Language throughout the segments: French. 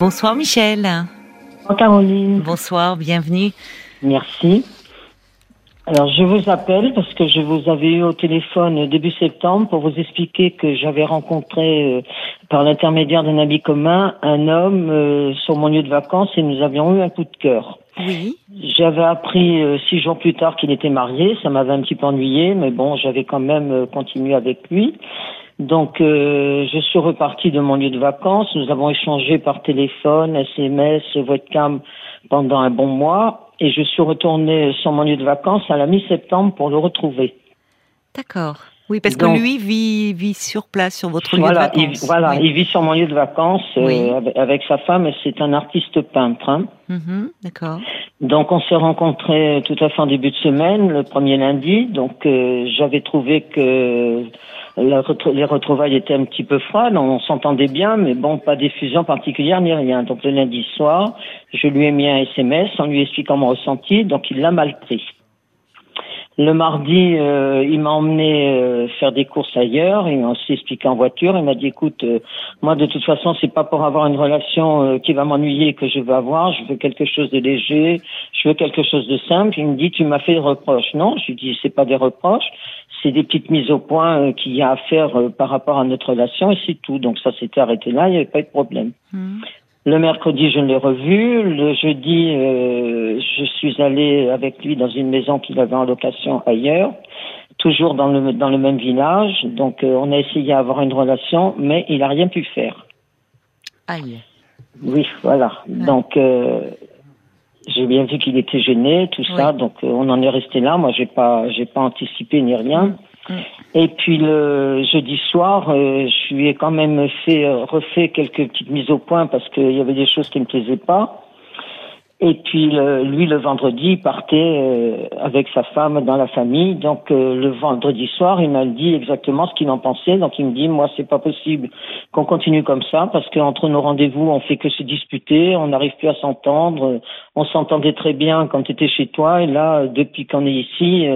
Bonsoir Michel. Bonsoir Caroline. Bonsoir, bienvenue. Merci. Alors je vous appelle parce que je vous avais eu au téléphone début septembre pour vous expliquer que j'avais rencontré euh, par l'intermédiaire d'un ami commun un homme euh, sur mon lieu de vacances et nous avions eu un coup de cœur. Oui. J'avais appris euh, six jours plus tard qu'il était marié, ça m'avait un petit peu ennuyé, mais bon, j'avais quand même continué avec lui. Donc, euh, je suis reparti de mon lieu de vacances. Nous avons échangé par téléphone, SMS, webcam pendant un bon mois. Et je suis retourné sur mon lieu de vacances à la mi-septembre pour le retrouver. D'accord. Oui, parce que lui vit, vit sur place, sur votre lieu de vacances. Il, voilà, il vit sur mon lieu de vacances euh, avec, sa femme. C'est un artiste peintre. Hein. Mm-hmm, d'accord. Donc, on s'est rencontrés tout à fait en début de semaine, le premier lundi. Donc, euh, j'avais trouvé que les retrouvailles étaient un petit peu froides, on s'entendait bien, mais bon, pas d'effusion particulière ni rien. Donc le lundi soir, je lui ai mis un SMS en lui expliquant mon ressenti, donc il l'a mal pris. Le mardi, euh, il m'a emmené euh, faire des courses ailleurs. Il m'a aussi expliqué en voiture. Il m'a dit "Écoute, euh, moi de toute façon, c'est pas pour avoir une relation qui va m'ennuyer que je veux avoir. Je veux quelque chose de léger. Je veux quelque chose de simple." Il me dit "Tu m'as fait des reproches." Non, je lui dis "C'est pas des reproches c'est des petites mises au point qu'il y a à faire par rapport à notre relation et c'est tout. Donc ça s'était arrêté là, il n'y avait pas eu de problème. Hmm. Le mercredi, je l'ai revu. Le jeudi, euh, je suis allée avec lui dans une maison qu'il avait en location ailleurs, toujours dans le dans le même village. Donc on a essayé d'avoir une relation, mais il n'a rien pu faire. Aïe. Oui, voilà. Donc j'ai bien vu qu'il était gêné, tout ça, donc euh, on en est resté là. Moi, j'ai pas, j'ai pas anticipé ni rien. Mm. Et puis le jeudi soir, euh, je lui ai quand même fait euh, refait quelques petites mises au point parce qu'il y avait des choses qui me plaisaient pas. Et puis lui, le vendredi, il partait euh, avec sa femme dans la famille. Donc le vendredi soir, il m'a dit exactement ce qu'il en pensait. Donc il me dit, moi, c'est pas possible qu'on continue comme ça parce qu'entre nos rendez-vous, on fait que se disputer, on n'arrive plus à s'entendre. On s'entendait très bien quand tu étais chez toi, et là, depuis qu'on est ici,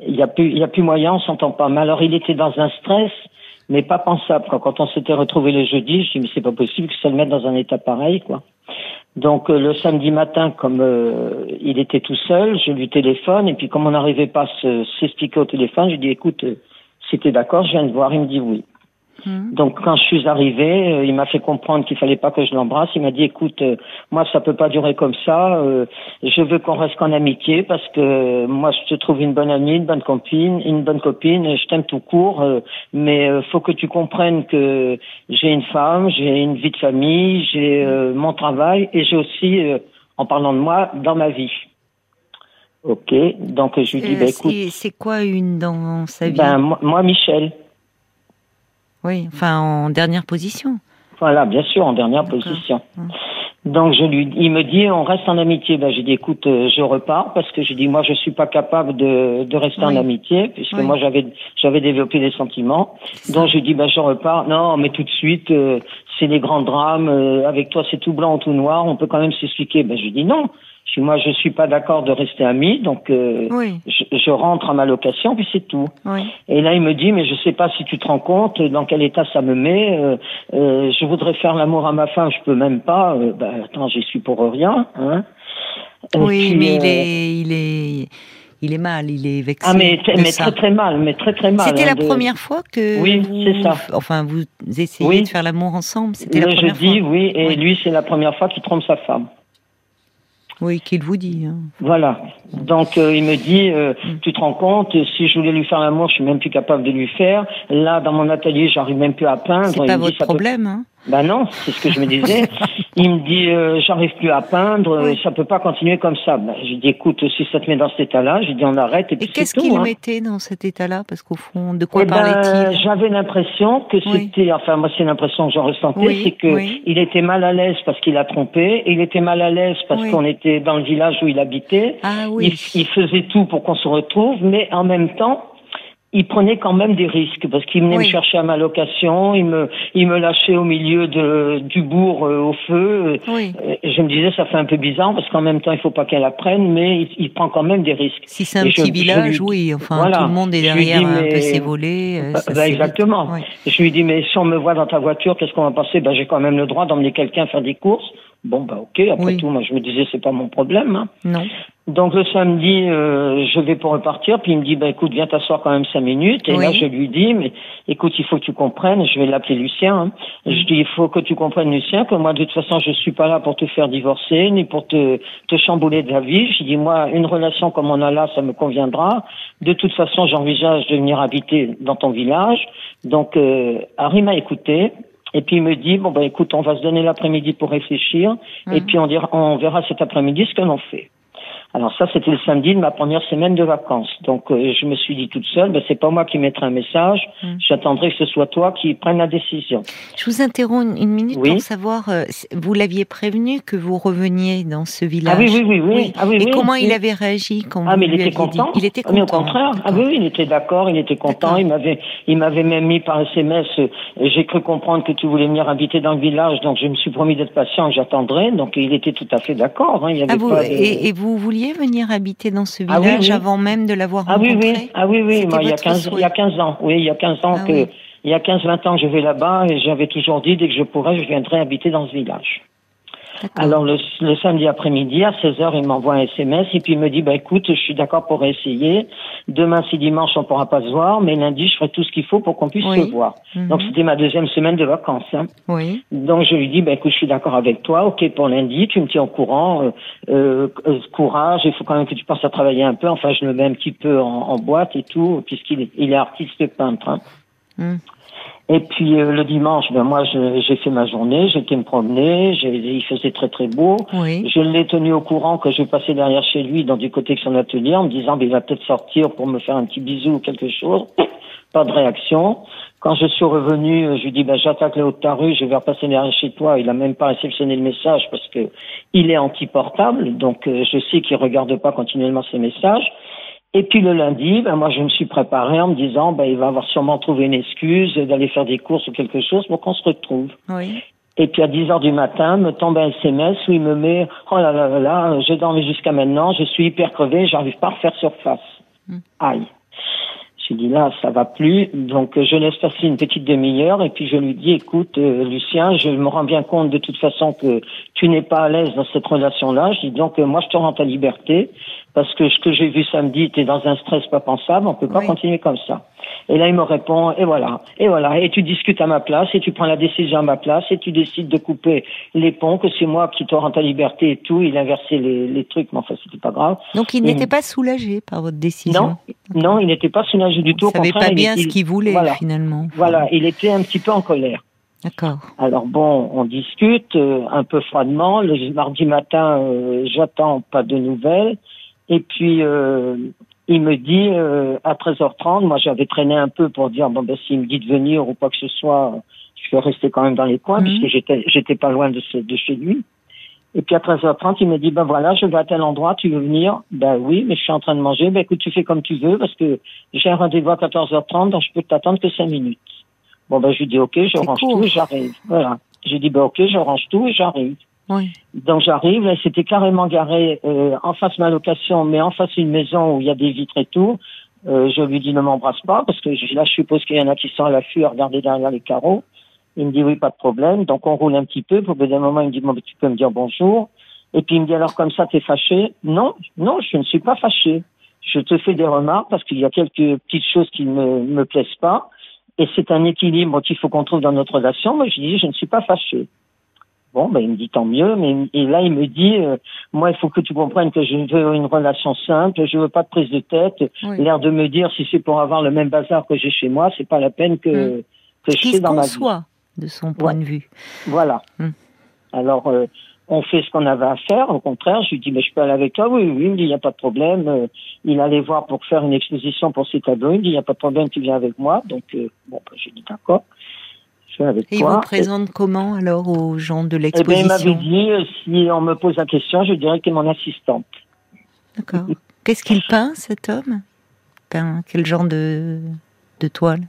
il y a plus, il y a plus moyen, on s'entend pas. Mais alors il était dans un stress mais pas pensable. Quand, on s'était retrouvé le jeudi, je dis mais c'est pas possible que ça le mette dans un état pareil, quoi. Donc euh, le samedi matin, comme euh, il était tout seul, je lui téléphone et puis comme on n'arrivait pas à s'expliquer au téléphone, je lui dis écoute, euh, si t'es d'accord, je viens de voir. Il me dit oui. Hmm. Donc quand je suis arrivée, euh, il m'a fait comprendre qu'il fallait pas que je l'embrasse. Il m'a dit écoute, euh, moi ça peut pas durer comme ça. Euh, je veux qu'on reste en amitié parce que moi je te trouve une bonne amie, une bonne copine, une bonne copine. Je t'aime tout court, mais faut que tu comprennes que j'ai une femme, j'ai une vie de famille, j'ai mon travail et j'ai aussi, en parlant de moi, dans ma vie. Ok, donc je lui dis bah, écoute. C'est quoi une dans sa vie? Ben moi Michel. Oui, enfin en dernière position. Voilà, bien sûr, en dernière position. Hum. Donc je lui, il me dit, on reste en amitié. Ben j'ai dit, écoute, euh, je repars parce que j'ai dit, moi, je suis pas capable de, de rester en amitié puisque moi j'avais j'avais développé des sentiments. Donc je dis, ben je repars. Non, mais tout de suite, euh, c'est les grands drames. Euh, avec toi, c'est tout blanc ou tout noir. On peut quand même s'expliquer. Ben je dis non. Si moi je suis pas d'accord de rester ami, donc euh, je, rentre à ma location puis c'est tout. Et là il me dit mais je sais pas si tu te rends compte dans quel état ça me met. Euh, euh, je voudrais faire l'amour à ma femme, je peux même pas. bah attends j'y suis pour rien. Hein. oui mais il est il est il est mal, il est vexé. Ah mais, mais très très mal, mais très très mal. C'était hein, la première fois que oui c'est ça. Enfin vous essayez de faire l'amour ensemble. C'était la première je dis oui et lui c'est la première fois qu'il trompe sa femme. Oui, qu'il vous dit. Hein. Voilà. Donc euh, il me dit, euh, mm. tu te rends compte, si je voulais lui faire l'amour, je suis même plus capable de lui faire. Là, dans mon atelier, j'arrive même plus à peindre. C'est pas votre problème, hein ben non, c'est ce que je me disais. il me dit, euh, j'arrive plus à peindre, ça peut pas continuer comme ça. Ben, je dis, écoute, si ça te met dans cet état-là, je dis, on arrête. Et, et qu'est-ce qu'il hein. mettait dans cet état-là? Parce qu'au fond, de quoi eh ben, parlait-il? J'avais l'impression que c'était, enfin moi c'est l'impression que j'en ressentais, c'est que il était mal à l'aise parce qu'il a trompé, il était mal à l'aise parce qu'on était dans le village où il habitait. Ah, oui. il, il faisait tout pour qu'on se retrouve, mais en même temps, il prenait quand même des risques parce qu'il venait me chercher à ma location, il me il me lâchait au milieu de du bourg euh, au feu. Oui. Et je me disais ça fait un peu bizarre parce qu'en même temps il faut pas qu'elle apprenne, mais il, prend quand même des risques. Si c'est un petit village, oui, enfin tout le monde est derrière un peu ses volets. Euh, bah, bah, exactement. Je lui dis mais si on me voit dans ta voiture, qu'est-ce qu'on va passer Ben j'ai quand même le droit d'emmener quelqu'un faire des courses. Bon, bah ok, après tout, moi je me disais, c'est pas mon problème. Hein. Non. Donc le samedi, euh, je vais pour repartir, puis il me dit, bah écoute, viens t'asseoir quand même cinq minutes. Et là, je lui dis, mais écoute, il faut que tu comprennes, je vais l'appeler Lucien. Hein. Je dis, il faut que tu comprennes, Lucien, que moi, de toute façon, je suis pas là pour te faire divorcer, ni pour te, te chambouler de la vie. Je dis, moi, une relation comme on a là, ça me conviendra. De toute façon, j'envisage de venir habiter dans ton village. Donc, euh, Harry m'a écouté. Et puis il me dit bon ben écoute, on va se donner l'après-midi pour réfléchir, et mhm. puis on, dira, on verra cet après-midi ce que l'on fait. Alors ça, c'était le samedi de ma première semaine de vacances. Donc euh, je me suis dit toute seule, ben, c'est pas moi qui mettrai un message, mm. j'attendrai que ce soit toi qui prenne la décision. Je vous interromps une minute pour savoir, euh, vous l'aviez prévenu que vous reveniez dans ce village? Ah oui, oui, oui. oui. Ah, oui Et comment il avait réagi quand ah, vous mais il était content. Il était content. Mais au contraire. Ah oui, il était d'accord, il était content. Il m'avait, il m'avait même mis par SMS. Euh, j'ai cru comprendre que tu voulais venir habiter dans le village, donc je me suis promis d'être patient, j'attendrai. Donc il était tout à fait d'accord. Hein. Ah, vous, et, et vous vouliez venir habiter dans ce ah village avant même de l'avoir ah, rencontré oui, oui. Ah oui, oui, Moi, il, y a 15, il y a 15 ans. Oui, il y a 15 ans ah que... Il y a 15-20 ans que je vais là-bas et j'avais toujours dit, dès que je pourrais, je viendrai habiter dans ce village. Alors le, samedi après-midi à 16h, il m'envoie un SMS et puis il me dit bah écoute, je suis d'accord pour essayer. Demain c'est dimanche, on pourra pas se voir, mais lundi je ferai tout ce qu'il faut pour qu'on puisse se voir. Mhm. Donc c'était ma deuxième semaine de vacances. Hein. Oui. Donc je lui dis bah écoute, je suis d'accord avec toi. OK pour lundi, tu me tiens au courant. Euh, euh, euh, courage, il faut quand même que tu penses à travailler un peu. Enfin je le mets un petit peu en, boîte et tout puisqu'il est, il est artiste peintre. Hein. Mhm. Et puis euh, le dimanche, ben moi j'ai fait ma journée, j'étais me promener, il faisait très très beau. Oui. Je l'ai tenu au courant que je passais derrière chez lui dans du côté de son atelier en me disant ben, il va peut-être sortir pour me faire un petit bisou ou quelque chose. Pas de réaction. Quand je suis revenu, euh, je lui dis ben j'attaque le haut de ta rue, je vais repasser derrière chez toi. Il a même pas réceptionné le message parce que il est anti-portable, donc euh, je sais qu'il regarde pas continuellement ses messages. Et puis le lundi, ben moi je me suis préparé en me disant ben il va avoir sûrement trouvé une excuse d'aller faire des courses ou quelque chose pour qu'on se retrouve. Oui. Et puis à 10 heures du matin, me tombe un SMS où il me met oh là là là là, j'ai dormi jusqu'à maintenant, je suis hyper crevé, j'arrive pas à refaire surface. Hmm. Aïe. J'ai dit là, ça va plus. Donc je laisse passer une petite demi-heure et puis je lui dis écoute euh, Lucien, je me rends bien compte de toute façon que tu n'es pas à l'aise dans cette relation-là. Je dis donc euh, moi je te rends ta liberté parce que ce que j'ai vu samedi, tu es dans un stress pas pensable, on peut pas continuer comme ça. Et là, il me répond, et voilà, et voilà, et tu discutes à ma place, et tu prends la décision à ma place, et tu décides de couper les ponts, que c'est moi qui te rends ta liberté et tout. Il inversait les, les trucs, mais enfin, c'était pas grave. Donc, il n'était pas soulagé par votre décision Non, non il n'était pas soulagé du tout. Il savait pas bien ce qu'il voulait, finalement. Voilà, il était un petit peu en colère. D'accord. Alors bon, on discute euh, un peu froidement. Le mardi matin, euh, j'attends pas de nouvelles. Et puis, euh, il me dit, euh, à 13h30, moi j'avais traîné un peu pour dire, bon ben s'il me dit de venir ou quoi que ce soit, je vais rester quand même dans les coins, mhm. puisque j'étais j'étais pas loin de, de chez lui. Et puis à 13h30, il me dit, ben voilà, je vais à tel endroit, tu veux venir? Ben oui, mais je suis en train de manger. Ben écoute, tu fais comme tu veux, parce que j'ai un rendez-vous à 14h30, donc je peux t'attendre que 5 minutes. Bon ben je lui dis, ok, je range tout et j'arrive. Voilà. J'ai dit, ben ok, je range tout et j'arrive. Donc j'arrive, c'était carrément garé euh, en face de ma location, mais en face d'une maison où il y a des vitres et tout. Euh, je lui dis ne m'embrasse pas parce que là je suppose qu'il y en a qui sont à l'affût à regarder derrière les carreaux. Il me dit oui pas de problème, donc on roule un petit peu. Pour bout d'un moment il me dit bon tu peux me dire bonjour. Et puis il me dit alors comme ça t'es fâché? Non, non je ne suis pas fâché. Je te fais des remarques parce qu'il y a quelques petites choses qui ne me plaisent pas et c'est un équilibre qu'il faut qu'on trouve dans notre relation. Moi je dis je ne suis pas fâché. Bon, ben, il me dit tant mieux, mais et là il me dit, euh, moi il faut que tu comprennes que je veux une relation simple, je veux pas de prise de tête. L'air de me dire si c'est pour avoir le même bazar que j'ai chez moi, c'est pas la peine que mm. que je fais dans ma vie. de son point de vue. Voilà. Mm. Alors euh, on fait ce qu'on avait à faire. Au contraire, je lui dis mais je peux aller avec toi. Oui, oui, il me dit il n'y a pas de problème. Euh, il allait voir pour faire une exposition pour ses tableaux. Il me dit il n'y a pas de problème, tu viens avec moi. Donc bon, ben, j'ai dit d'accord. Et il vous présente comment alors aux gens de l'exposition eh bien, Il m'avait dit, euh, si on me pose la question, je dirais qu'il est mon assistante. D'accord. Qu'est-ce qu'il peint, cet homme? Peint Quel genre de, de toile?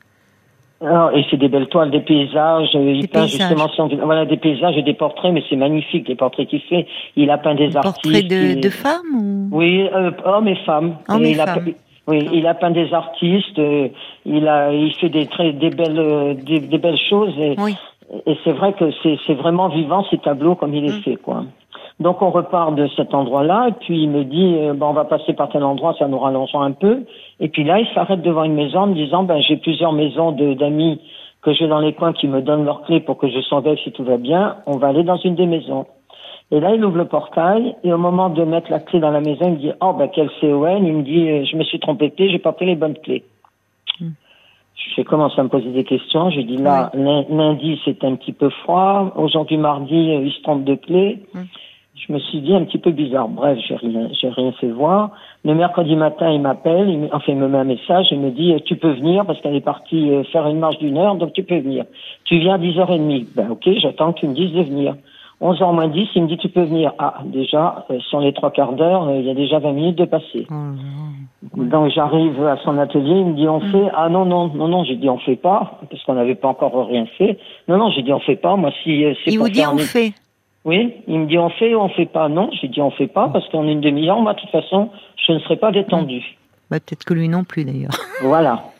Alors, et c'est des belles toiles, des paysages. Euh, il peint justement voilà des paysages et des portraits, mais c'est magnifique les portraits qu'il fait. Il a peint des, des artistes. Portraits de, de femmes ou... Oui, euh, hommes et femmes. Hommes et, il femmes. A, oui, il a peint des artistes. Euh, il a, il fait des très, des belles, euh, des, des belles choses. Et, oui. et c'est vrai que c'est, c'est vraiment vivant ces tableaux comme il est mm. fait, quoi. Donc on repart de cet endroit-là, et puis il me dit, euh, on va passer par tel endroit, ça nous rallongeant un peu. Et puis là, il s'arrête devant une maison en me disant, ben j'ai plusieurs maisons d'amis que j'ai dans les coins qui me donnent leurs clés pour que je surveille si tout va bien. On va aller dans une des maisons. Et là, il ouvre le portail, et au moment de mettre la clé dans la maison, il me dit, oh ben quel CON, il me dit, euh, je me suis trompé de clé, j'ai pas pris les bonnes clés. J'ai commencé à me poser des questions. J'ai dit là, lundi c'est un petit peu froid. Aujourd'hui mardi, euh, il se trompe de clé. Mm je me suis dit un petit peu bizarre. Bref, j'ai rien, j'ai rien fait voir. Le mercredi matin, il m'appelle, il, enfin, il me met un message, il me dit, tu peux venir parce qu'elle est partie euh, faire une marche d'une heure, donc tu peux venir. Tu viens à 10h30. Ben, ok, j'attends que tu me dises de venir. 11h moins 10, il me dit, tu peux venir. Ah, déjà, euh, sur les trois quarts d'heure, euh, il y a déjà 20 minutes de passer. Oh, donc, j'arrive à son atelier, il me dit, on mm. fait, ah non, non, non, non, j'ai dit, on fait pas, parce qu'on n'avait pas encore rien fait. Non, non, j'ai dit, on fait pas, moi, si, c'est Il vous dit, on fait. Oui, il me dit on fait ou on fait pas? Non, j'ai dit on fait pas parce qu'en une demi-heure, moi, de toute façon, je ne serai pas détendu. Bah, peut-être que lui non plus d'ailleurs. Voilà.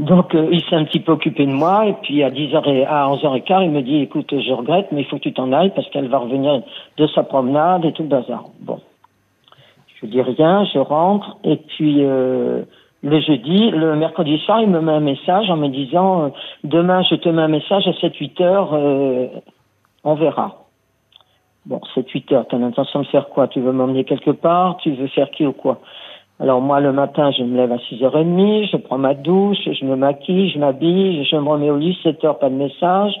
Donc euh, il s'est un petit peu occupé de moi et puis à 10h et à 11h15, il me dit écoute, je regrette mais il faut que tu t'en ailles parce qu'elle va revenir de sa promenade et tout le bazar. Bon. Je dis rien, je rentre et puis euh, le jeudi, le mercredi soir, il me met un message en me disant euh, demain je te mets un message à 7 8 heures euh, on verra. Bon, c'est 8 heures, t'as l'intention de faire quoi? Tu veux m'emmener quelque part? Tu veux faire qui ou quoi? Alors moi, le matin, je me lève à 6h30, je prends ma douche, je me maquille, je m'habille, je me remets au lit, 7 heures, pas de message,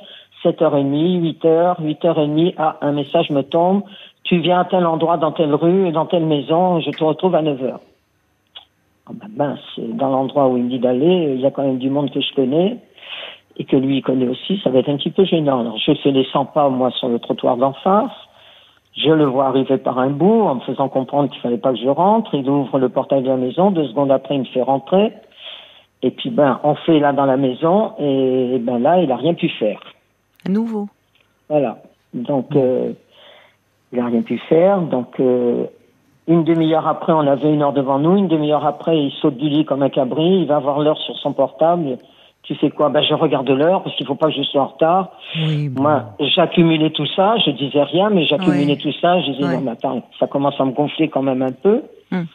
7h30, 8 heures, 8h30, ah, un message me tombe, tu viens à tel endroit, dans telle rue, dans telle maison, je te retrouve à 9 heures. Oh ben mince, dans l'endroit où il me dit d'aller, il y a quand même du monde que je connais et que lui il connaît aussi, ça va être un petit peu gênant. Alors je fais les 100 pas, moi, sur le trottoir d'en face, je le vois arriver par un bout en me faisant comprendre qu'il fallait pas que je rentre. Il ouvre le portail de la maison. Deux secondes après, il me fait rentrer. Et puis, ben, on fait là dans la maison. Et, ben là, il a rien pu faire. À nouveau. Voilà. Donc, euh, il a rien pu faire. Donc, euh, une demi-heure après, on avait une heure devant nous. Une demi-heure après, il saute du lit comme un cabri. Il va voir l'heure sur son portable tu sais quoi Ben je regarde l'heure parce qu'il faut pas que je sois en retard. Oui, bon. Moi, j'accumulais tout ça, je disais rien, mais j'accumulais tout ça. Je disais non, mais attends, ça commence à me gonfler quand même un peu. Hum.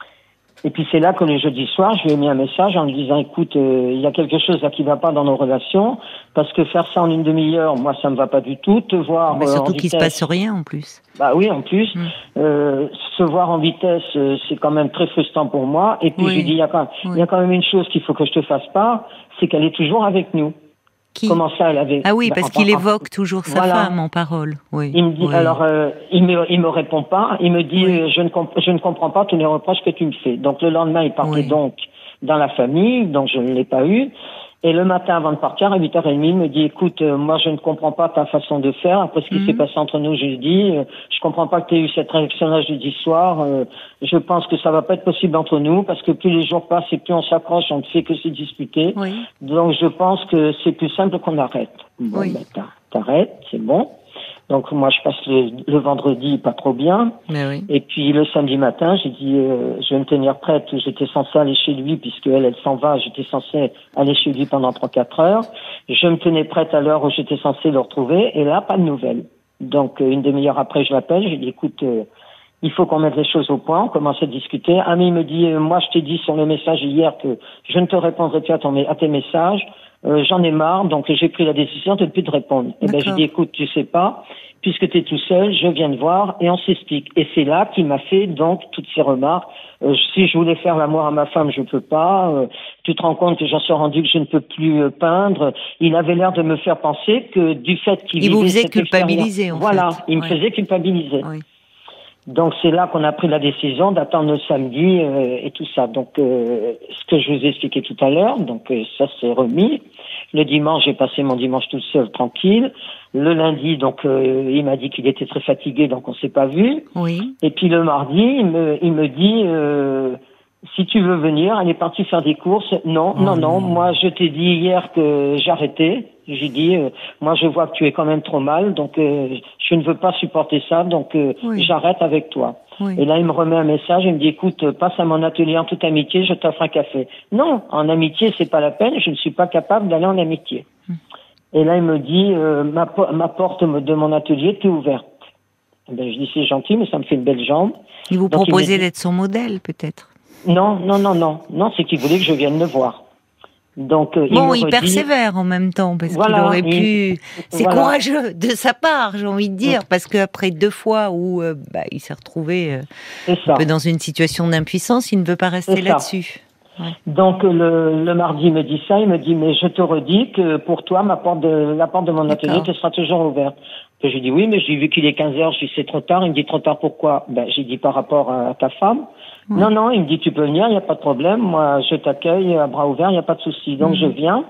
Et puis c'est là que le jeudi soir, je lui ai mis un message en lui disant écoute, euh, il y a quelque chose là qui va pas dans nos relations parce que faire ça en une demi-heure, moi ça me va pas du tout. Te voir mais surtout euh, qu'il se passe rien en plus. Bah oui, en plus, mmh. euh, se voir en vitesse, c'est quand même très frustrant pour moi. Et puis Oui. je lui dis il y a quand même, il Oui. y a quand même une chose qu'il faut que je te fasse pas, c'est qu'elle est toujours avec nous. Qui Comment ça, elle avait Ah oui, Bah, parce qu'il évoque toujours sa Voilà. femme en parole. Oui. Il me dit oui. alors euh, il me il me répond pas, il me dit Oui. euh, je ne je ne comprends pas tous les reproches que tu me fais. Donc le lendemain, il partait Oui. donc dans la famille, donc je ne l'ai pas eu. Et le matin avant de partir à 8h30, il me dit écoute, euh, moi je ne comprends pas ta façon de faire après ce qui Mhm. s'est passé entre nous jeudi, euh, je comprends pas que tu aies eu cette réaction-là jeudi soir, euh, je pense que ça va pas être possible entre nous parce que plus les jours passent et plus on s'accroche, on ne fait que se disputer. Oui. Donc je pense que c'est plus simple qu'on arrête. Bon, Oui. ben, t'ar- t'arrêtes, c'est bon. Donc moi je passe le, le vendredi pas trop bien. Mais oui. Et puis le samedi matin, j'ai dit euh, je vais me tenir prête. J'étais censée aller chez lui puisque elle, elle s'en va. J'étais censée aller chez lui pendant trois quatre heures. Je me tenais prête à l'heure où j'étais censée le retrouver. Et là, pas de nouvelles. Donc euh, une demi-heure après, je l'appelle. J'ai dit écoute, euh, il faut qu'on mette les choses au point. On commence à discuter. Ami me dit euh, moi je t'ai dit sur le message hier que je ne te répondrai plus à, ton, à tes messages. Euh, J'en ai marre, donc j'ai pris la décision de ne plus te répondre. Et ben j'ai dit écoute, tu sais pas, puisque tu es tout seul, je viens te voir et on s'explique. Et c'est là qu'il m'a fait donc toutes ces remarques. Euh, si je voulais faire l'amour à ma femme, je peux pas. Euh, tu te rends compte que j'en suis rendu que je ne peux plus euh, peindre. Il avait l'air de me faire penser que du fait qu'il Il vous faisait cette culpabiliser, en Voilà, fait. il me Ouais. faisait culpabiliser. Oui. Donc c'est là qu'on a pris la décision d'attendre le samedi euh, et tout ça. Donc euh, ce que je vous ai expliqué tout à l'heure, donc euh, ça s'est remis. Le dimanche, j'ai passé mon dimanche tout seul, tranquille. Le lundi, donc euh, il m'a dit qu'il était très fatigué, donc on s'est pas vu. Oui. Et puis le mardi, il me, il me dit, euh, si tu veux venir, elle est partie faire des courses. Non, Oh non, non. non. Moi, je t'ai dit hier que j'arrêtais. J'ai dit, euh, moi, je vois que tu es quand même trop mal, donc euh, je ne veux pas supporter ça, donc euh, Oui. j'arrête avec toi. Oui. Et là, il me remet un message, il me dit, écoute, euh, passe à mon atelier en toute amitié, je t'offre un café. Non, en amitié, c'est pas la peine, je ne suis pas capable d'aller en amitié. Et là, il me dit, euh, ma, po- ma porte de mon atelier est ouverte. Eh Ben, je dis, c'est gentil, mais ça me fait une belle jambe. Il vous Donc, proposait d'être son modèle, peut-être. Non, non, non, non. Non, c'est qu'il voulait que je vienne le voir. Donc, euh, Bon, il redit- persévère en même temps parce qu'il aurait pu. C'est voilà. courageux de sa part, j'ai envie de dire, parce qu'après deux fois où euh, bah, il s'est retrouvé euh, un peu dans une situation d'impuissance, il ne veut pas rester là-dessus. Donc euh, le, le mardi, il me dit ça. Il me dit, mais je te redis que pour toi, ma porte de, la porte de mon atelier te sera toujours ouverte. Puis j'ai dit oui, mais j'ai vu qu'il est 15 heures. Je dis c'est trop tard. Il me dit trop tard pourquoi? Ben j'ai dit par rapport à ta femme. Non, non. Il me dit tu peux venir, il n'y a pas de problème. Moi, je t'accueille à bras ouverts, il n'y a pas de souci. Donc je viens.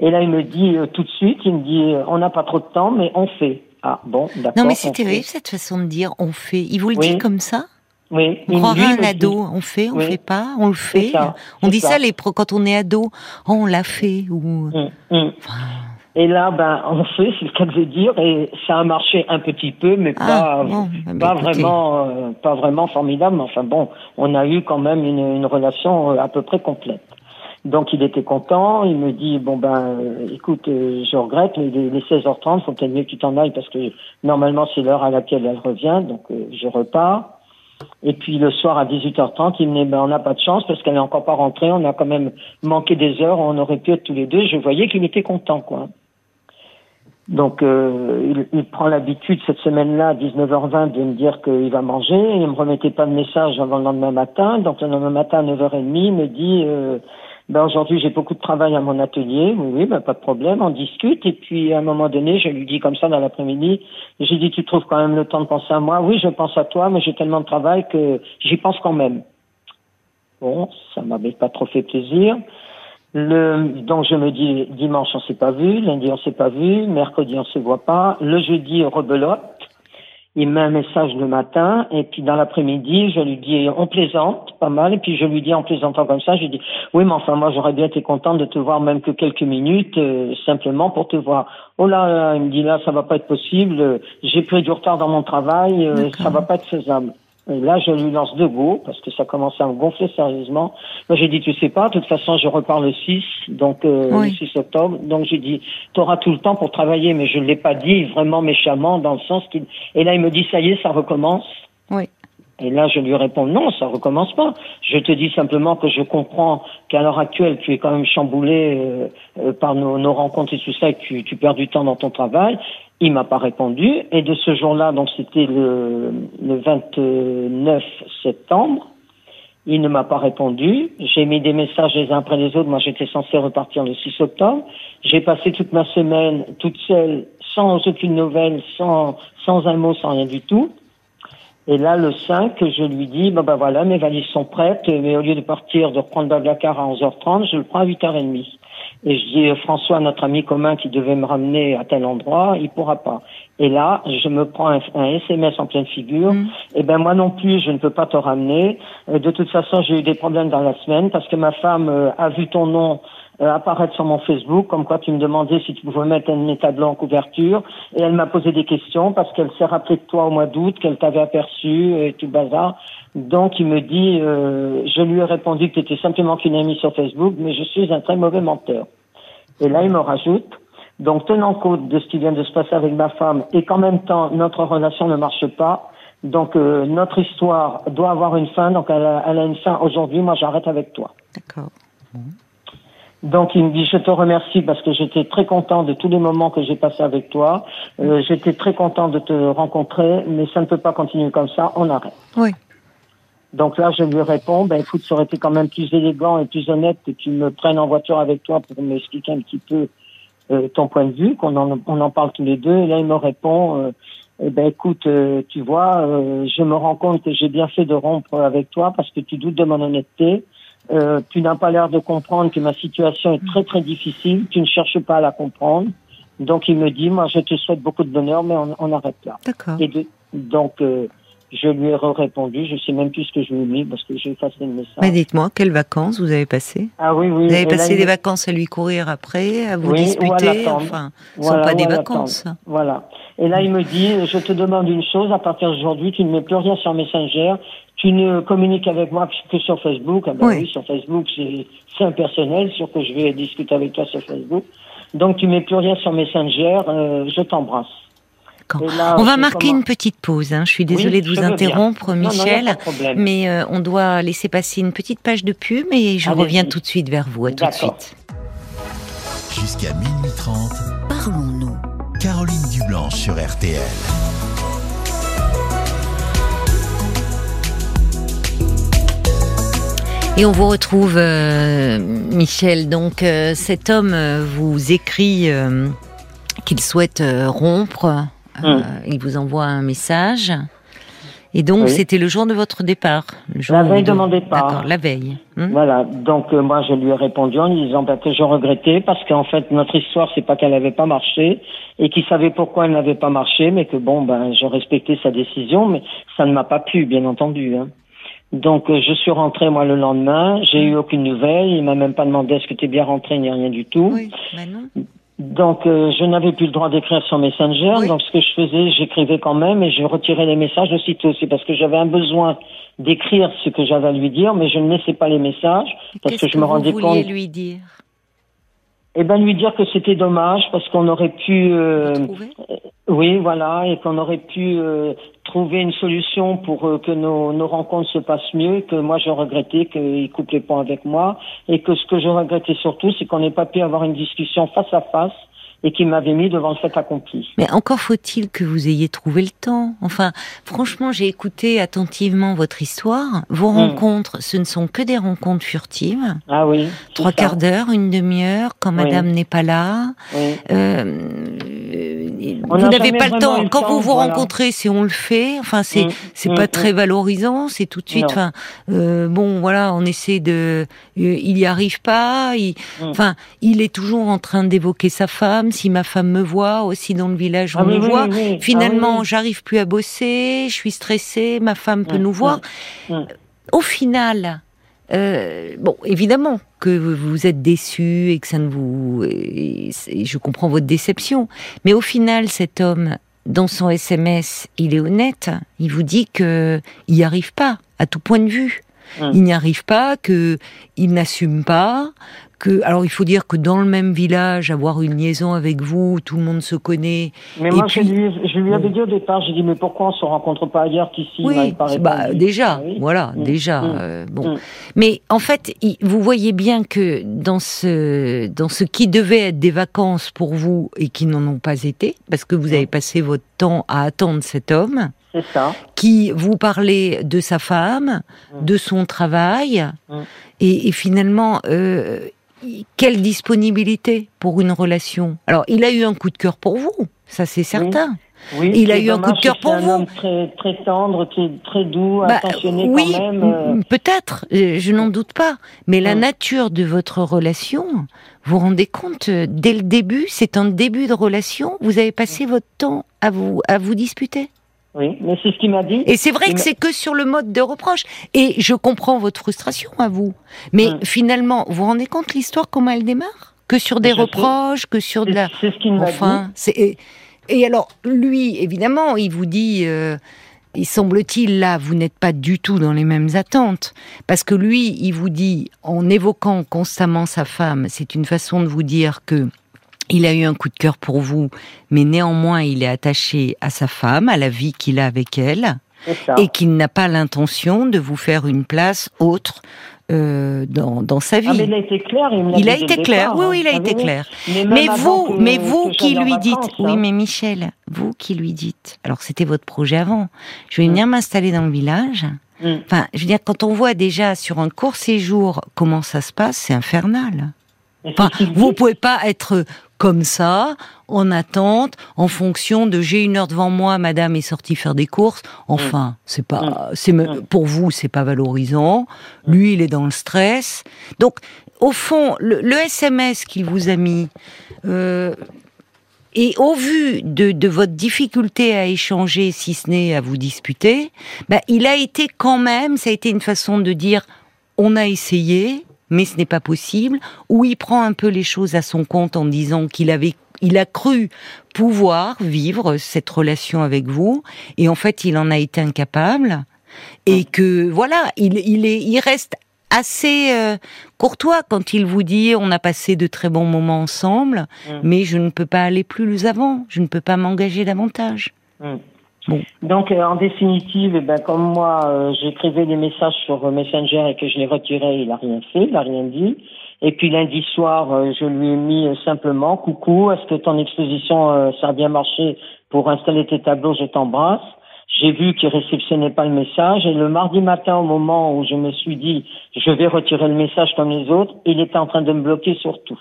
Et là, il me dit euh, tout de suite, il me dit euh, on n'a pas trop de temps, mais on fait. Ah bon, d'accord. Non, mais c'est fait. terrible cette façon de dire on fait. Il vous le Oui. dit comme ça? Oui. On il un dit- ado. On fait, on Oui. fait pas, on le fait. ça, On dit ça, ça. les pro- quand on est ado. Oh, on l'a fait. Ou... Hum, hum. Et là, ben, on fait, c'est le cas de le dire, et ça a marché un petit peu, mais Ah, pas, bon, bah, pas écoutez. vraiment, euh, pas vraiment formidable. Mais enfin bon, on a eu quand même une, une relation euh, à peu près complète. Donc il était content, il me dit bon ben euh, écoute euh, je regrette mais les, les 16h30 faut peut-être mieux que tu t'en ailles parce que normalement c'est l'heure à laquelle elle revient donc euh, je repars et puis le soir à 18h30 il me dit ben on n'a pas de chance parce qu'elle n'est encore pas rentrée on a quand même manqué des heures on aurait pu être tous les deux je voyais qu'il était content quoi donc euh, il, il prend l'habitude cette semaine-là à 19h20 de me dire qu'il va manger. Il me remettait pas de message avant le lendemain matin. Donc le lendemain matin à 9h30, il me dit euh, ben aujourd'hui j'ai beaucoup de travail à mon atelier. Oui, oui, ben pas de problème, on discute. Et puis à un moment donné, je lui dis comme ça dans l'après-midi, j'ai dit tu trouves quand même le temps de penser à moi? Oui, je pense à toi, mais j'ai tellement de travail que j'y pense quand même. Bon, ça m'avait pas trop fait plaisir. Le, donc je me dis dimanche on s'est pas vu, lundi on s'est pas vu, mercredi on se voit pas, le jeudi rebelote. Il met un message le matin et puis dans l'après-midi je lui dis on plaisante pas mal et puis je lui dis en plaisantant comme ça je lui dis oui mais enfin moi j'aurais bien été contente de te voir même que quelques minutes euh, simplement pour te voir. Oh là, là, il me dit là ça va pas être possible, euh, j'ai pris du retard dans mon travail, euh, ça va pas être faisable. Et là, je lui lance deux go parce que ça commençait à me gonfler sérieusement. Moi, j'ai dit, tu sais pas, de toute façon, je repars le 6, donc euh, Oui. le 6 octobre. Donc, j'ai dit, tu auras tout le temps pour travailler, mais je ne l'ai pas dit vraiment méchamment dans le sens qu'il... Et là, il me dit, ça y est, ça recommence. Oui. Et là, je lui réponds non, ça recommence pas. Je te dis simplement que je comprends qu'à l'heure actuelle, tu es quand même chamboulé euh, euh, par nos, nos rencontres et tout ça, et que tu, tu perds du temps dans ton travail. Il m'a pas répondu. Et de ce jour-là, donc c'était le, le 29 septembre, il ne m'a pas répondu. J'ai mis des messages les uns après les autres. Moi, j'étais censé repartir le 6 octobre. J'ai passé toute ma semaine toute seule, sans aucune nouvelle, sans, sans un mot, sans rien du tout. Et là, le 5, je lui dis, bah, bah voilà, mes valises sont prêtes, mais au lieu de partir, de reprendre Blablacar à 11h30, je le prends à 8h30. Et je dis, François, notre ami commun qui devait me ramener à tel endroit, il pourra pas. Et là, je me prends un, un SMS en pleine figure. Mm. Eh ben moi non plus, je ne peux pas te ramener. Euh, de toute façon, j'ai eu des problèmes dans la semaine parce que ma femme euh, a vu ton nom euh, apparaître sur mon Facebook, comme quoi tu me demandais si tu pouvais mettre un de mes tableaux en couverture. Et elle m'a posé des questions parce qu'elle s'est rappelée de toi au mois d'août, qu'elle t'avait aperçu et tout le bazar. Donc il me dit, euh, je lui ai répondu que tu étais simplement qu'une amie sur Facebook, mais je suis un très mauvais menteur. Et là, il me rajoute, donc tenant compte de ce qui vient de se passer avec ma femme et qu'en même temps notre relation ne marche pas, donc euh, notre histoire doit avoir une fin, donc elle a, elle a une fin aujourd'hui, moi j'arrête avec toi. D'accord. Donc il me dit je te remercie parce que j'étais très content de tous les moments que j'ai passés avec toi. Euh, j'étais très content de te rencontrer, mais ça ne peut pas continuer comme ça, on arrête. Oui. Donc là je lui réponds, ben écoute, ça aurait été quand même plus élégant et plus honnête que tu me prennes en voiture avec toi pour m'expliquer un petit peu euh, ton point de vue, qu'on en, on en parle tous les deux. Et là il me répond, euh, eh ben écoute, euh, tu vois, euh, je me rends compte que j'ai bien fait de rompre avec toi parce que tu doutes de mon honnêteté. Euh, tu n'as pas l'air de comprendre que ma situation est très très difficile. Tu ne cherches pas à la comprendre. Donc il me dit, moi je te souhaite beaucoup de bonheur, mais on, on arrête là. D'accord. Et de- donc euh, Je lui ai répondu, je sais même plus ce que je lui ai mis parce que j'ai effacé le message. Mais dites-moi, quelles vacances vous avez passé Ah oui, oui. Vous avez passé des vacances à lui courir après, à vous disputer Enfin, ce ne sont pas des vacances. Voilà. Et là, il me dit, je te demande une chose, à partir d'aujourd'hui, tu ne mets plus rien sur Messenger, tu ne communiques avec moi que sur Facebook. Ah ben oui. sur Facebook, c'est impersonnel, sur que je vais discuter avec toi sur Facebook. Donc, tu mets plus rien sur Messenger, euh, je t'embrasse. on va marquer une petite pause. Hein. Je suis désolée de vous interrompre, Michel, mais euh, on doit laisser passer une petite page de pub et je reviens tout de suite vers vous. À tout de suite. Jusqu'à minuit 30, parlons-nous. Caroline Dublanche sur RTL. Et on vous retrouve, euh, Michel. Donc, euh, cet homme euh, vous écrit qu'il souhaite rompre. Hum. il vous envoie un message. Et donc, c'était le jour de votre départ La veille de, mon départ. D'accord, la veille. Hum. Voilà. Donc, moi, je lui ai répondu en lui disant bah, que je regrettais parce qu'en fait, notre histoire, c'est pas qu'elle n'avait pas marché et qu'il savait pourquoi elle n'avait pas marché, mais que bon, ben, je respectais sa décision, mais ça ne m'a pas pu, bien entendu. Hein. Donc euh, je suis rentré moi le lendemain, j'ai eu aucune nouvelle, il m'a même pas demandé est-ce que tu es bien rentré ni rien du tout. Oui, non. Donc euh, je n'avais plus le droit d'écrire sur Messenger, donc ce que je faisais, j'écrivais quand même et je retirais les messages aussitôt. C'est parce que j'avais un besoin d'écrire ce que j'avais à lui dire, mais je ne laissais pas les messages parce que, je me rendais compte. lui dire? Eh ben lui dire que c'était dommage parce qu'on aurait pu, euh, oui, voilà, et qu'on aurait pu euh, trouver une solution pour euh, que nos, rencontres se passent mieux. Que moi je regrettais qu'il coupe les ponts avec moi et que ce que je regrettais surtout, c'est qu'on n'ait pas pu avoir une discussion face à face et qui m'avait mis devant le fait accompli. Mais encore faut-il que vous ayez trouvé le temps. Enfin, franchement, j'ai écouté attentivement votre histoire. Vos hmm. rencontres, ce ne sont que des rencontres furtives. Ah oui. Trois quarts d'heure, une demi-heure, quand Madame n'est pas là. Euh, vous n'avez pas le temps. quand vous vous rencontrez, c'est on le fait. Enfin, c'est hmm. c'est pas hmm. très valorisant. C'est tout de suite. Enfin, euh, bon, voilà, on essaie de. Il y arrive pas. Il, Enfin, il est toujours en train d'évoquer sa femme si ma femme me voit, aussi dans le village on ah me voit. Finalement, ah j'arrive plus à bosser, je suis stressée, ma femme peut nous voir. Au final, euh, bon, évidemment que vous êtes déçu et que ça ne vous, et je comprends votre déception, mais au final, cet homme, dans son SMS, il est honnête. Il vous dit que il n'y arrive pas à tout point de vue. Il n'y arrive pas, que il n'assume pas, alors il faut dire que dans le même village, avoir une liaison avec vous, tout le monde se connaît. Mais moi, je, lui, je, lui, avais dit au départ, j'ai dit mais pourquoi on se rencontre pas ailleurs qu'ici? Oui, bah, déjà, ah voilà, mm. déjà, mm. Euh, bon. Mais en fait, vous voyez bien que dans ce dans ce qui devait être des vacances pour vous et qui n'en ont pas été, parce que vous avez passé votre temps à attendre cet homme. Ça. Qui vous parlait de sa femme, de son travail, et, et finalement, euh, quelle disponibilité pour une relation? Alors, il a eu un coup de cœur pour vous, ça c'est certain. Oui. il a eu un coup de cœur pour vous. Un homme très, très tendre, très, doux, bah, attentionné oui, quand même. Euh. Peut-être, je n'en doute pas. Mais la nature de votre relation, vous vous rendez compte, euh, dès le début, c'est un début de relation, vous avez passé votre temps à vous, à vous disputer? Oui, mais c'est ce qu'il m'a dit. Et c'est vrai que c'est que sur le mode de reproche. Et je comprends votre frustration à vous. Mais hum. finalement, vous vous rendez compte l'histoire, comment elle démarre? Que sur des reproches, que sur de la... C'est ce qu'il m'a enfin, dit. Et, alors, lui, évidemment, il vous dit... Euh, il semble-t-il, là, vous n'êtes pas du tout dans les mêmes attentes. Parce que lui, il vous dit, en évoquant constamment sa femme, c'est une façon de vous dire que il a eu un coup de cœur pour vous, mais néanmoins il est attaché à sa femme, à la vie qu'il a avec elle, et qu'il n'a pas l'intention de vous faire une place autre euh, dans, dans, sa vie. Ah, mais il a été clair. Il, il a été clair. oui, oui, il a été clair. Mais, vous, mais vous qui lui dites, oui, hein. mais Michel, vous qui lui dites. Alors c'était votre projet avant. Je vais mm. venir m'installer dans le village. Mm. Enfin, je veux dire, quand on voit déjà sur un court séjour comment ça se passe, c'est infernal. Enfin, vous pouvez pas être comme ça, en attente, en fonction de j'ai une heure devant moi, madame est sortie faire des courses. Enfin, mm. c'est pas, mm. c'est mm. pour vous, c'est pas valorisant. Lui, il est dans le stress. Donc, au fond, le, SMS qu'il vous a mis, euh, Et au vu de, de, votre difficulté à échanger, si ce n'est à vous disputer, bah, il a été quand même, ça a été une façon de dire, on a essayé, mais ce n'est pas possible, ou il prend un peu les choses à son compte en disant qu'il avait il a cru pouvoir vivre cette relation avec vous, et en fait, il en a été incapable, et que voilà, il, il est, il reste assez euh, courtois quand il vous dit on a passé de très bons moments ensemble, mm. mais je ne peux pas aller plus avant, je ne peux pas m'engager davantage. Mm. Donc euh, en définitive, eh ben, comme moi euh, j'écrivais des messages sur Messenger et que je les retirais, il a rien fait, il a rien dit. Et puis lundi soir, je lui ai mis simplement coucou, est-ce que ton exposition ça a bien marché pour installer tes tableaux, je t'embrasse. J'ai vu qu'il réceptionnait pas le message et le mardi matin, au moment où je me suis dit je vais retirer le message comme les autres, il était en train de me bloquer sur tout.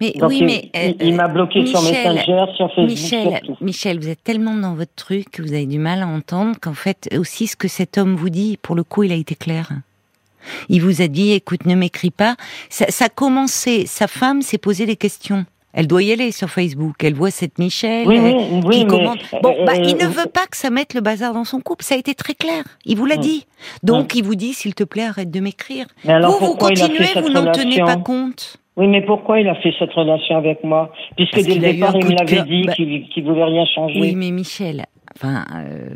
Mais oui, mais il, m'a bloqué sur Messenger, sur Facebook, Michel. Michel, vous êtes tellement dans votre truc que vous avez du mal à entendre qu'en fait aussi ce que cet homme vous dit, pour le coup, il a été clair. Il vous a dit, écoute, ne m'écris pas. Ça, ça a commencé. Sa femme s'est posé des questions. Elle doit y aller sur Facebook. Elle voit cette Michel oui, oui, oui, Bon, bah, il ne veut pas que ça mette le bazar dans son couple. Ça a été très clair. Il vous l'a dit. Donc, il vous dit, s'il te plaît, arrête de m'écrire. Vous, vous continuez, vous n'en tenez pas compte. Oui, mais pourquoi il a fait cette relation avec moi Puisque dès le départ, il me l'avait dit bah qu'il ne voulait rien changer. Oui, mais Michel, Enfin, euh,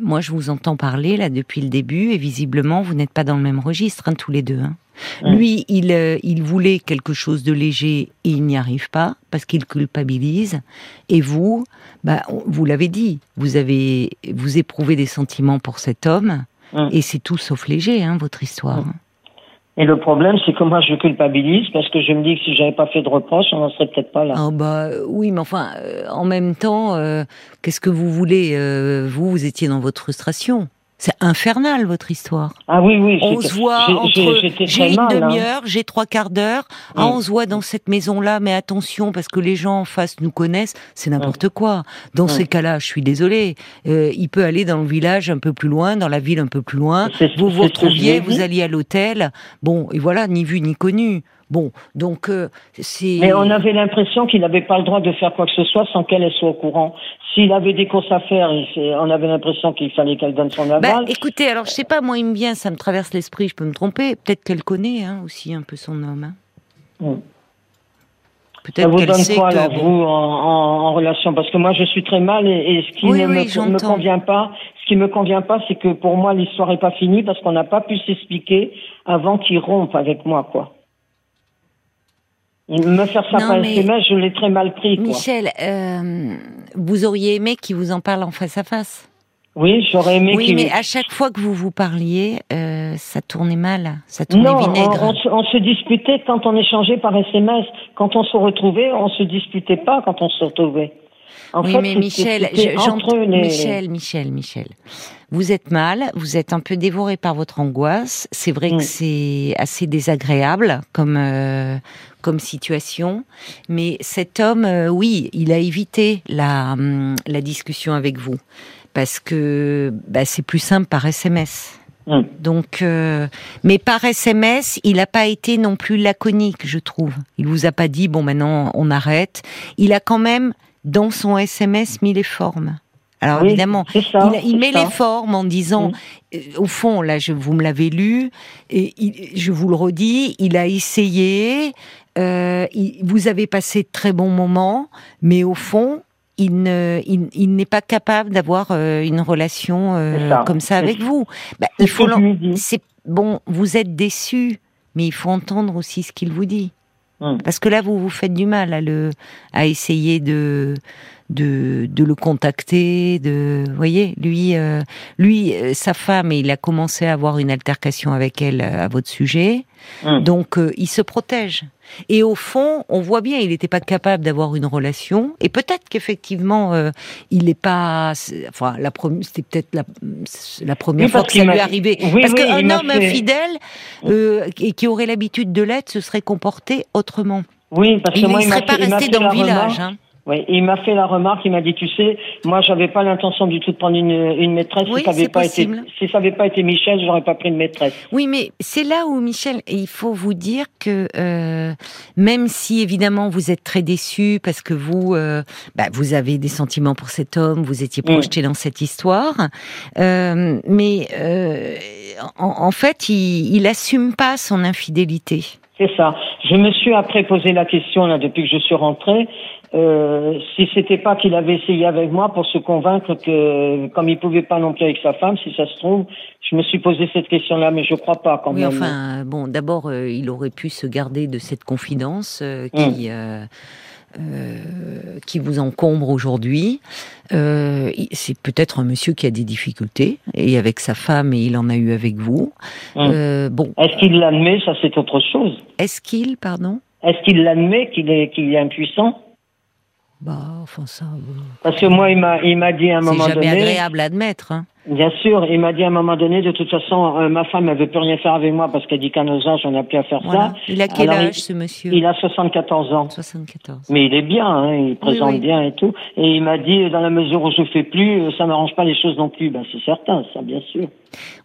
moi, je vous entends parler là depuis le début, et visiblement, vous n'êtes pas dans le même registre, hein, tous les deux. Hein. Lui, il, euh, il voulait quelque chose de léger et il n'y arrive pas parce qu'il culpabilise. Et vous, bah, vous l'avez dit, vous avez, vous éprouvez des sentiments pour cet homme, et c'est tout sauf léger, hein, votre histoire. Et le problème, c'est que moi, je culpabilise parce que je me dis que si j'avais pas fait de reproche, on n'en serait peut-être pas là. Ah bah oui, mais enfin, euh, en même temps, euh, qu'est-ce que vous voulez euh, Vous, vous étiez dans votre frustration. C'est infernal votre histoire. Ah oui, oui. On se voit entre j'ai une hein. demi-heure, j'ai trois quarts d'heure. Ah, on se voit dans cette maison-là, mais attention parce que les gens en face nous connaissent, c'est n'importe quoi. Dans ces cas-là, je suis désolée. Euh, il peut aller dans le village un peu plus loin, dans la ville un peu plus loin. Vous vous retrouviez, vous alliez à l'hôtel. Bon, et voilà, ni vu ni connu. Bon, donc euh, c'est. Mais on avait l'impression qu'il n'avait pas le droit de faire quoi que ce soit sans qu'elle soit au courant. S'il avait des courses à faire, on avait l'impression qu'il fallait qu'elle donne son aval. Bah, écoutez, alors je sais pas, moi il me vient, ça me traverse l'esprit, je peux me tromper. Peut-être qu'elle connaît hein, aussi un peu son homme. Hein. Hmm. Ça vous donne quoi, alors, vous, en, relation? Parce que moi, je suis très mal et, ce qui ne me, convient pas, ce qui me convient pas, c'est que pour moi, l'histoire n'est pas finie parce qu'on n'a pas pu s'expliquer avant qu'il rompe avec moi, quoi. Me faire ça par SMS, je l'ai très mal pris. Quoi. Michel, euh, vous auriez aimé qu'il vous en parle en face à face? Oui, j'aurais aimé. Oui, mais à chaque fois que vous vous parliez, euh, ça tournait mal, ça tournait non, vinaigre. On, on, se disputait quand on échangeait par SMS. Quand on se retrouvait, on se disputait pas quand on se retrouvait. En oui, mais Michel, j'entends les... Michel, Michel, Michel. Vous êtes mal, vous êtes un peu dévoré par votre angoisse. C'est vrai que c'est assez désagréable comme euh, comme situation, mais cet homme, euh, oui, il a évité la hum, la discussion avec vous parce que bah, c'est plus simple par SMS. Donc, euh, mais par SMS, il n'a pas été non plus laconique, je trouve. Il vous a pas dit bon maintenant on arrête. Il a quand même dans son SMS mis les formes. Alors évidemment, il, met les formes en disant, mm. euh, au fond, là, je, vous me l'avez lu, et je vous le redis, il a essayé, euh, vous avez passé de très bons moments, mais au fond, il ne, il, n'est pas capable d'avoir euh, une relation comme ça avec vous. Bah, il faut, c'est bon, vous êtes déçu, mais il faut entendre aussi ce qu'il vous dit. Parce que là, vous vous faites du mal à le, à essayer de, de, de le contacter, de, vous voyez, lui, euh, lui, euh, sa femme, il a commencé à avoir une altercation avec elle euh, à votre sujet, hmm. donc il se protège. Et au fond, on voit bien, il n'était pas capable d'avoir une relation, et peut-être qu'effectivement, il n'est pas, enfin, la c'était peut-être la, la, première fois que ça lui est arrivé. parce qu'un homme infidèle et qui aurait l'habitude de l'être se serait comporté autrement. Oui, parce que il moi, ne serait pas resté dans le village. Hein. Oui, il m'a fait la remarque, il m'a dit, tu sais, moi, j'avais pas l'intention du tout de prendre une, une maîtresse. Oui, si ça n'avait pas été, si ça avait pas été Michel, j'aurais pas pris une maîtresse. Oui, mais c'est là où Michel, il faut vous dire que euh, même si évidemment vous êtes très déçu parce que vous, euh, bah, vous avez des sentiments pour cet homme, vous étiez projeté dans cette histoire, euh, mais euh, en, en, fait, il, il assume pas son infidélité. C'est ça. Je me suis après posé la question là depuis que je suis rentrée. Euh, si c'était pas qu'il avait essayé avec moi pour se convaincre que, comme il pouvait pas non plus avec sa femme, si ça se trouve, je me suis posé cette question-là, mais je crois pas quand oui, même. Enfin, bon, d'abord, euh, il aurait pu se garder de cette confidence euh, qui. Hum. Euh, qui vous encombre aujourd'hui. Euh, c'est peut-être un monsieur qui a des difficultés, et avec sa femme, et il en a eu avec vous. Hum. Euh, bon. Est-ce qu'il l'admet Ça, c'est autre chose. Est-ce qu'il, pardon? Est-ce qu'il l'admet qu'il est, qu'il est impuissant? Bah, enfin ça. Parce que moi, il m'a, il m'a dit à un moment donné. C'est jamais agréable à admettre. Hein. Bien sûr, il m'a dit à un moment donné, de toute façon, euh, ma femme, elle veut plus rien faire avec moi parce qu'elle dit qu'à nos âges, on n'a plus à faire ça. Il a quel âge, ce monsieur? Il a 74 ans. 74. Mais il est bien, hein, il présente bien et tout. Et il m'a dit, dans la mesure où je fais plus, euh, ça n'arrange pas les choses non plus. Ben, c'est certain, ça, bien sûr.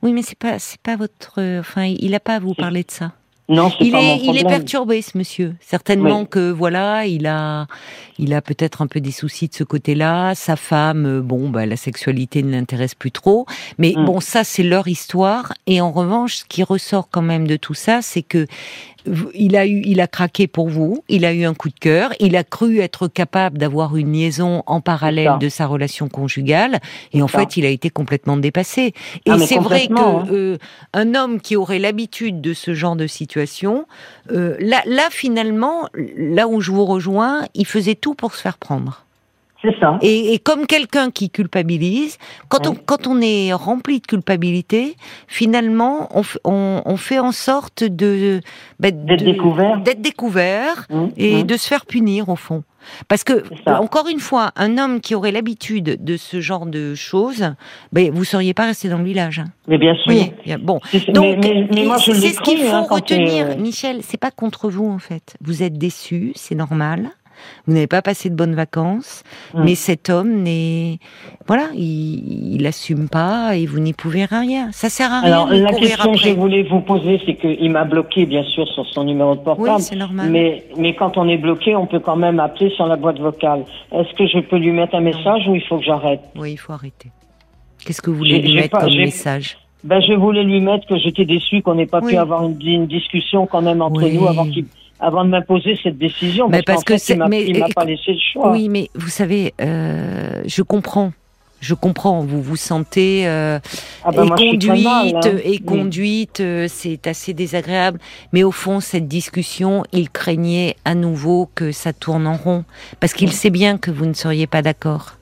Oui, mais c'est pas, c'est pas votre, enfin, il n'a pas à vous parler de ça. Non, il pas est, il est perturbé, ce monsieur. Certainement que voilà, il a, il a peut-être un peu des soucis de ce côté-là. Sa femme, euh, bon, bah, la sexualité ne l'intéresse plus trop. Mais mm. bon, ça, c'est leur histoire. Et en revanche, ce qui ressort quand même de tout ça, c'est que il a eu, il a craqué pour vous, il a eu un coup de cœur, il a cru être capable d'avoir une liaison en parallèle de sa relation conjugale, et en fait, il a été complètement dépassé. Et ah, c'est vrai que hein. euh, un homme qui aurait l'habitude de ce genre de situation, euh, là, là finalement, là où je vous rejoins, il faisait tout pour se faire prendre. C'est ça. Et, comme quelqu'un qui culpabilise, quand, on, quand on est rempli de culpabilité, finalement, on, on, fait en sorte de bah, d'être découvert, d'être découvert mmh, et mmh. de se faire punir au fond. Parce que, encore une fois, un homme qui aurait l'habitude de ce genre de choses, ben, vous seriez pas resté dans le village. Hein. Mais bien sûr. bon, donc c'est ce qu'il faut hein, retenir, Michel. Michel. C'est pas contre vous en fait. Vous êtes déçu, c'est normal vous n'avez pas passé de bonnes vacances, mais cet homme n'est, voilà, il, n'assume pas et vous n'y pouvez rien. Ça sert à rien. Alors la question que je voulais vous poser, c'est qu'il m'a bloqué bien sûr sur son numéro de portable. Oui, c'est normal. Mais mais quand on est bloqué, on peut quand même appeler sur la boîte vocale. Est-ce que je peux lui mettre un message ou il faut que j'arrête? Oui, il faut arrêter. Qu'est-ce que vous voulez lui mettre comme message? Ben, je voulais lui mettre que j'étais déçu qu'on n'ait pas pu avoir une, discussion quand même entre nous avant qu'il avant de m'imposer cette décision. Mais parce, que mais il m'a pas laissé le choix. Oui, mais vous savez, euh, je comprends. Je comprends, vous vous sentez euh, ah ben conduite, hein. et conduite, euh, c'est assez désagréable. Mais au fond, cette discussion, il craignait à nouveau que ça tourne en rond, parce qu'il sait bien que vous ne seriez pas d'accord.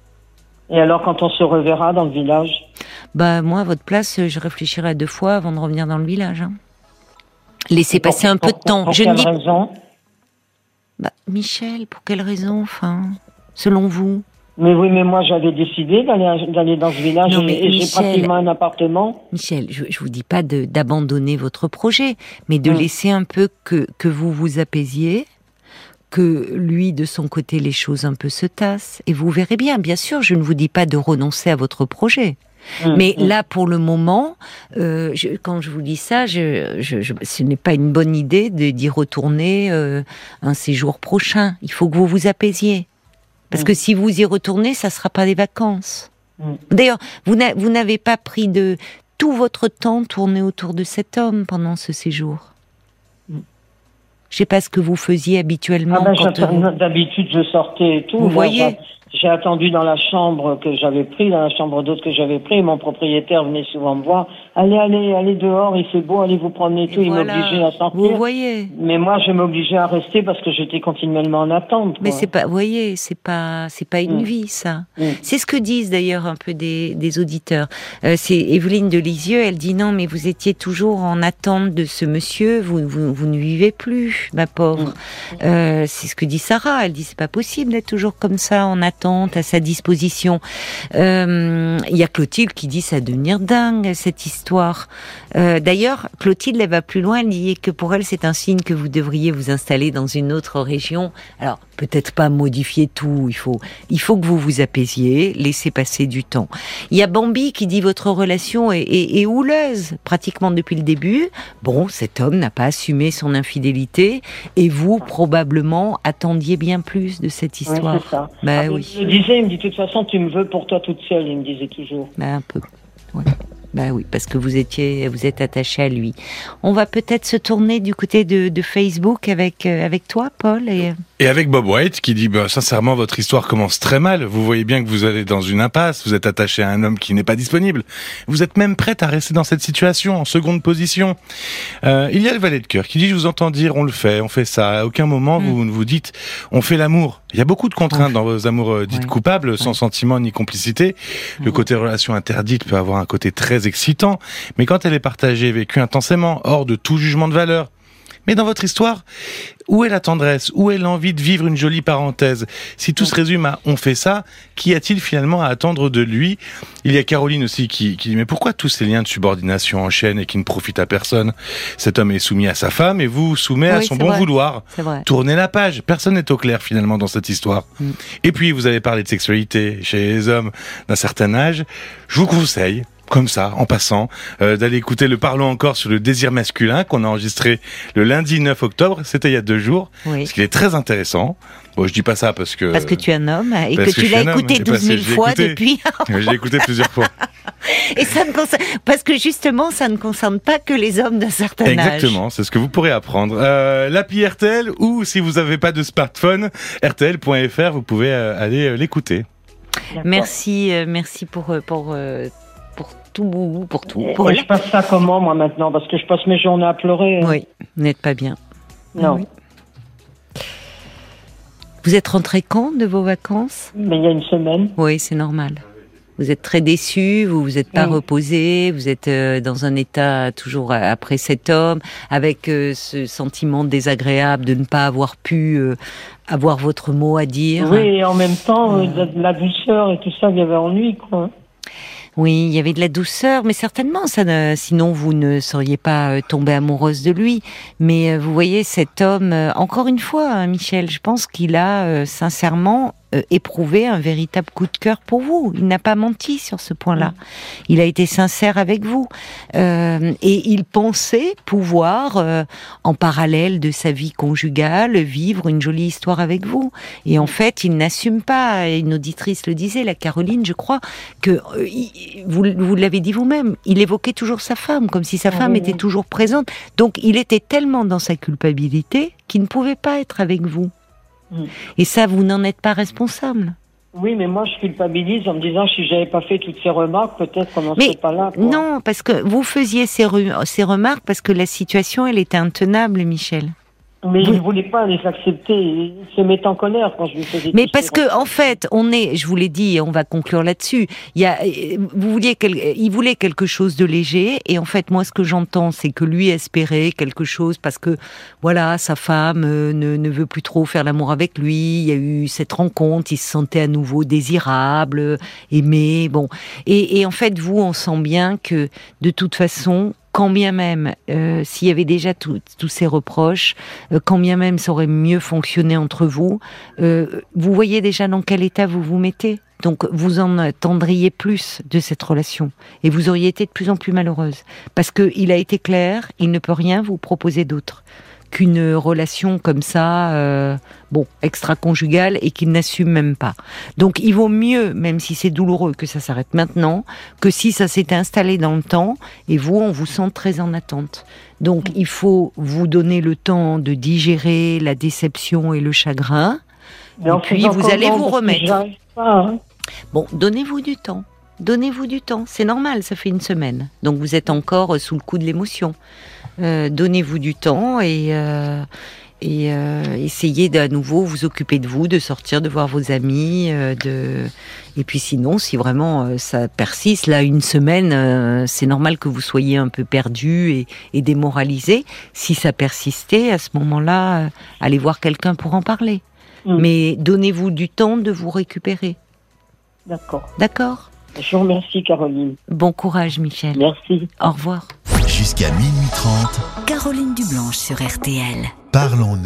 Et alors, quand on se reverra dans le village? Bah moi, à votre place, je réfléchirai deux fois avant de revenir dans le village. Hein. Laissez passer un peu de temps. je ne dis raison bah, Michel, pour quelle raison, enfin, selon vous? Mais oui, mais moi j'avais décidé d'aller dans ce village et, j'ai pratiquement un appartement. Michel, je, ne vous dis pas d'abandonner votre projet, mais de hum. laisser un peu que, que vous vous apaisiez, que lui, de son côté, les choses un peu se tassent. Et vous verrez bien, bien sûr, je ne vous dis pas de renoncer à votre projet. Mm, Mais mm. là, pour le moment, euh, quand je vous dis ça, je, ce n'est pas une bonne idée d'y retourner euh, un séjour prochain. Il faut que vous vous apaisiez. Parce mm. que si vous y retournez, ça ne sera pas des vacances. D'ailleurs, vous n'avez pas pris de tout votre temps tourné autour de cet homme pendant ce séjour. Je sais pas ce que vous faisiez habituellement. Ah ben, D'habitude, je sortais et tout. Vous voyez j'ai attendu dans la chambre que j'avais pris, dans la chambre d'autre que j'avais pris. Mon propriétaire venait souvent me voir. Allez, allez, allez dehors, il fait beau, allez vous promener tout. Il m'obligeait à sortir. Vous voyez. Mais moi, je m'obligeais à rester parce que j'étais continuellement en attente. Mais c'est pas, vous voyez, c'est pas, c'est pas une mm. vie, ça. Mm. C'est ce que disent d'ailleurs un peu des, des auditeurs. Euh, c'est Evelyne de Lisieux, elle dit non, mais vous étiez toujours en attente de ce monsieur, vous, vous, vous ne vivez plus, ma pauvre. Mm. Euh, c'est ce que dit Sarah. Elle dit c'est pas possible d'être toujours comme ça en attente à sa disposition. Euh, il y a Clotilde qui dit ça devenir dingue cette histoire. Euh, d'ailleurs, Clotilde, elle va plus loin, elle dit que pour elle, c'est un signe que vous devriez vous installer dans une autre région. Alors, peut-être pas modifier tout, il faut, il faut que vous vous apaisiez, laissez passer du temps. Il y a Bambi qui dit votre relation est, est, houleuse, pratiquement depuis le début. Bon, cet homme n'a pas assumé son infidélité, et vous, probablement, attendiez bien plus de cette histoire. Oui, ça. Bah, ah, oui. Il me disait, il me dit, de toute façon, tu me veux pour toi toute seule, il me disait toujours. Bah, un peu. Bah oui, parce que vous étiez, vous êtes attaché à lui. On va peut-être se tourner du côté de, Facebook avec euh, avec toi, Paul et. Et avec Bob White qui dit bah, sincèrement votre histoire commence très mal. Vous voyez bien que vous allez dans une impasse. Vous êtes attaché à un homme qui n'est pas disponible. Vous êtes même prête à rester dans cette situation en seconde position. Euh, il y a le valet de cœur qui dit je vous entends dire on le fait, on fait ça. À aucun moment mm. vous ne vous dites on fait l'amour. Il y a beaucoup de contraintes dans vos amours euh, dites coupables, sans sentiment ni complicité. Le côté relation interdite peut avoir un côté très excitant, mais quand elle est partagée et vécue intensément, hors de tout jugement de valeur, mais dans votre histoire, où est la tendresse? Où est l'envie de vivre une jolie parenthèse? Si tout se résume à on fait ça, qu'y a-t-il finalement à attendre de lui? Il y a Caroline aussi qui, qui dit mais pourquoi tous ces liens de subordination enchaînent et qui ne profitent à personne? Cet homme est soumis à sa femme et vous soumet à son bon vouloir. Tournez la page. Personne n'est au clair finalement dans cette histoire. Mm. Et puis vous avez parlé de sexualité chez les hommes d'un certain âge. Je vous conseille comme ça, en passant, euh, d'aller écouter le Parlons encore sur le désir masculin qu'on a enregistré le lundi 9 octobre, c'était il y a deux jours, oui. parce qu'il est très intéressant. Bon, je dis pas ça parce que... Parce que tu es un homme et que, tu l'as écouté 12 000 fois depuis. J'ai écouté plusieurs fois. Et ça ne concerne... Parce que justement, ça ne concerne pas que les hommes d'un certain âge. Exactement, c'est ce que vous pourrez apprendre. Euh, L'appli RTL ou si vous n'avez pas de smartphone, rtl.fr, vous pouvez euh, aller euh, l'écouter. Merci, merci pour, pour tout, pour tout. Pour je passe ça comment, moi, maintenant Parce que je passe mes journées à pleurer. Hein. Oui, vous n'êtes pas bien. Non. Vous êtes rentré quand de vos vacances? Mais Il y a une semaine. Oui, c'est normal. Vous êtes très déçu, vous vous êtes pas reposé, vous êtes euh, dans un état toujours après cet homme, avec euh, ce sentiment désagréable de ne pas avoir pu euh, avoir votre mot à dire. Oui, et en même temps, la douceur et tout ça, il y avait ennui, quoi. Oui, il y avait de la douceur, mais certainement, ça sinon vous ne seriez pas euh, tombée amoureuse de lui. Mais euh, vous voyez, cet homme, euh, encore une fois, hein, Michel, je pense qu'il a sincèrement euh, éprouvé un véritable coup de cœur pour vous. Il n'a pas menti sur ce point-là. Il a été sincère avec vous. Euh, et il pensait pouvoir, euh, en parallèle de sa vie conjugale, vivre une jolie histoire avec vous. Et en fait, il n'assume pas. Une auditrice le disait, la Caroline, je crois, que vous, vous l'avez dit vous-même, il évoquait toujours sa femme, comme si sa ah femme était toujours présente. Donc il était tellement dans sa culpabilité qu'il ne pouvait pas être avec vous. Mm. Et ça, vous n'en êtes pas responsable. Oui, mais moi, je culpabilise en me disant si j'avais pas fait toutes ces remarques, peut-être qu'on n'en serait pas là. Non, parce que vous faisiez ces, ces remarques parce que la situation, elle était intenable, Michel. Mais il ne voulait pas les accepter. Il se met en colère quand je lui faisais. Mais parce que en fait, on est, je vous l'ai dit, on va conclure là-dessus. Il y a, vous vouliez, il voulait quelque chose de léger, et en fait, moi, ce que j'entends, c'est que lui espérait quelque chose parce que, voilà, sa femme euh, ne, ne veut plus trop faire l'amour avec lui. Il y a eu cette rencontre, il se sentait à nouveau désirable, aimé, bon. Et, et en fait, vous, on sent bien que de toute façon, quand bien même, euh, s'il y avait déjà tous ces reproches, euh, quand bien même ça aurait mieux fonctionné entre vous, euh, vous voyez déjà dans quel état vous vous mettez. Donc vous en attendriez plus de cette relation. Et vous auriez été de plus en plus malheureuse. Parce qu'il a été clair, il ne peut rien vous proposer d'autre qu'une relation comme ça, euh, bon, extra-conjugale et qu'il n'assume même pas. Donc il vaut mieux, même si c'est douloureux, que ça s'arrête maintenant, que si ça s'est installé dans le temps et vous, on vous sent très en attente. Donc il faut vous donner le temps de digérer la déception et le chagrin. et puis vous allez vous remettre. Hein. Bon, donnez-vous du temps. Donnez-vous du temps. C'est normal, ça fait une semaine. Donc vous êtes encore sous le coup de l'émotion. Euh, donnez-vous du temps et, euh, et euh, essayez d'à nouveau vous occuper de vous, de sortir, de voir vos amis, de et puis sinon, si vraiment ça persiste, là une semaine, c'est normal que vous soyez un peu perdu et, et démoralisé. Si ça persistait, à ce moment-là, allez voir quelqu'un pour en parler. Mm. Mais donnez-vous du temps de vous récupérer. D'accord. D'accord? Je vous remercie, Caroline. Bon courage, Michel. Merci. Au revoir. Jusqu'à minuit 30. Caroline Dublanche sur RTL. Parlons-nous.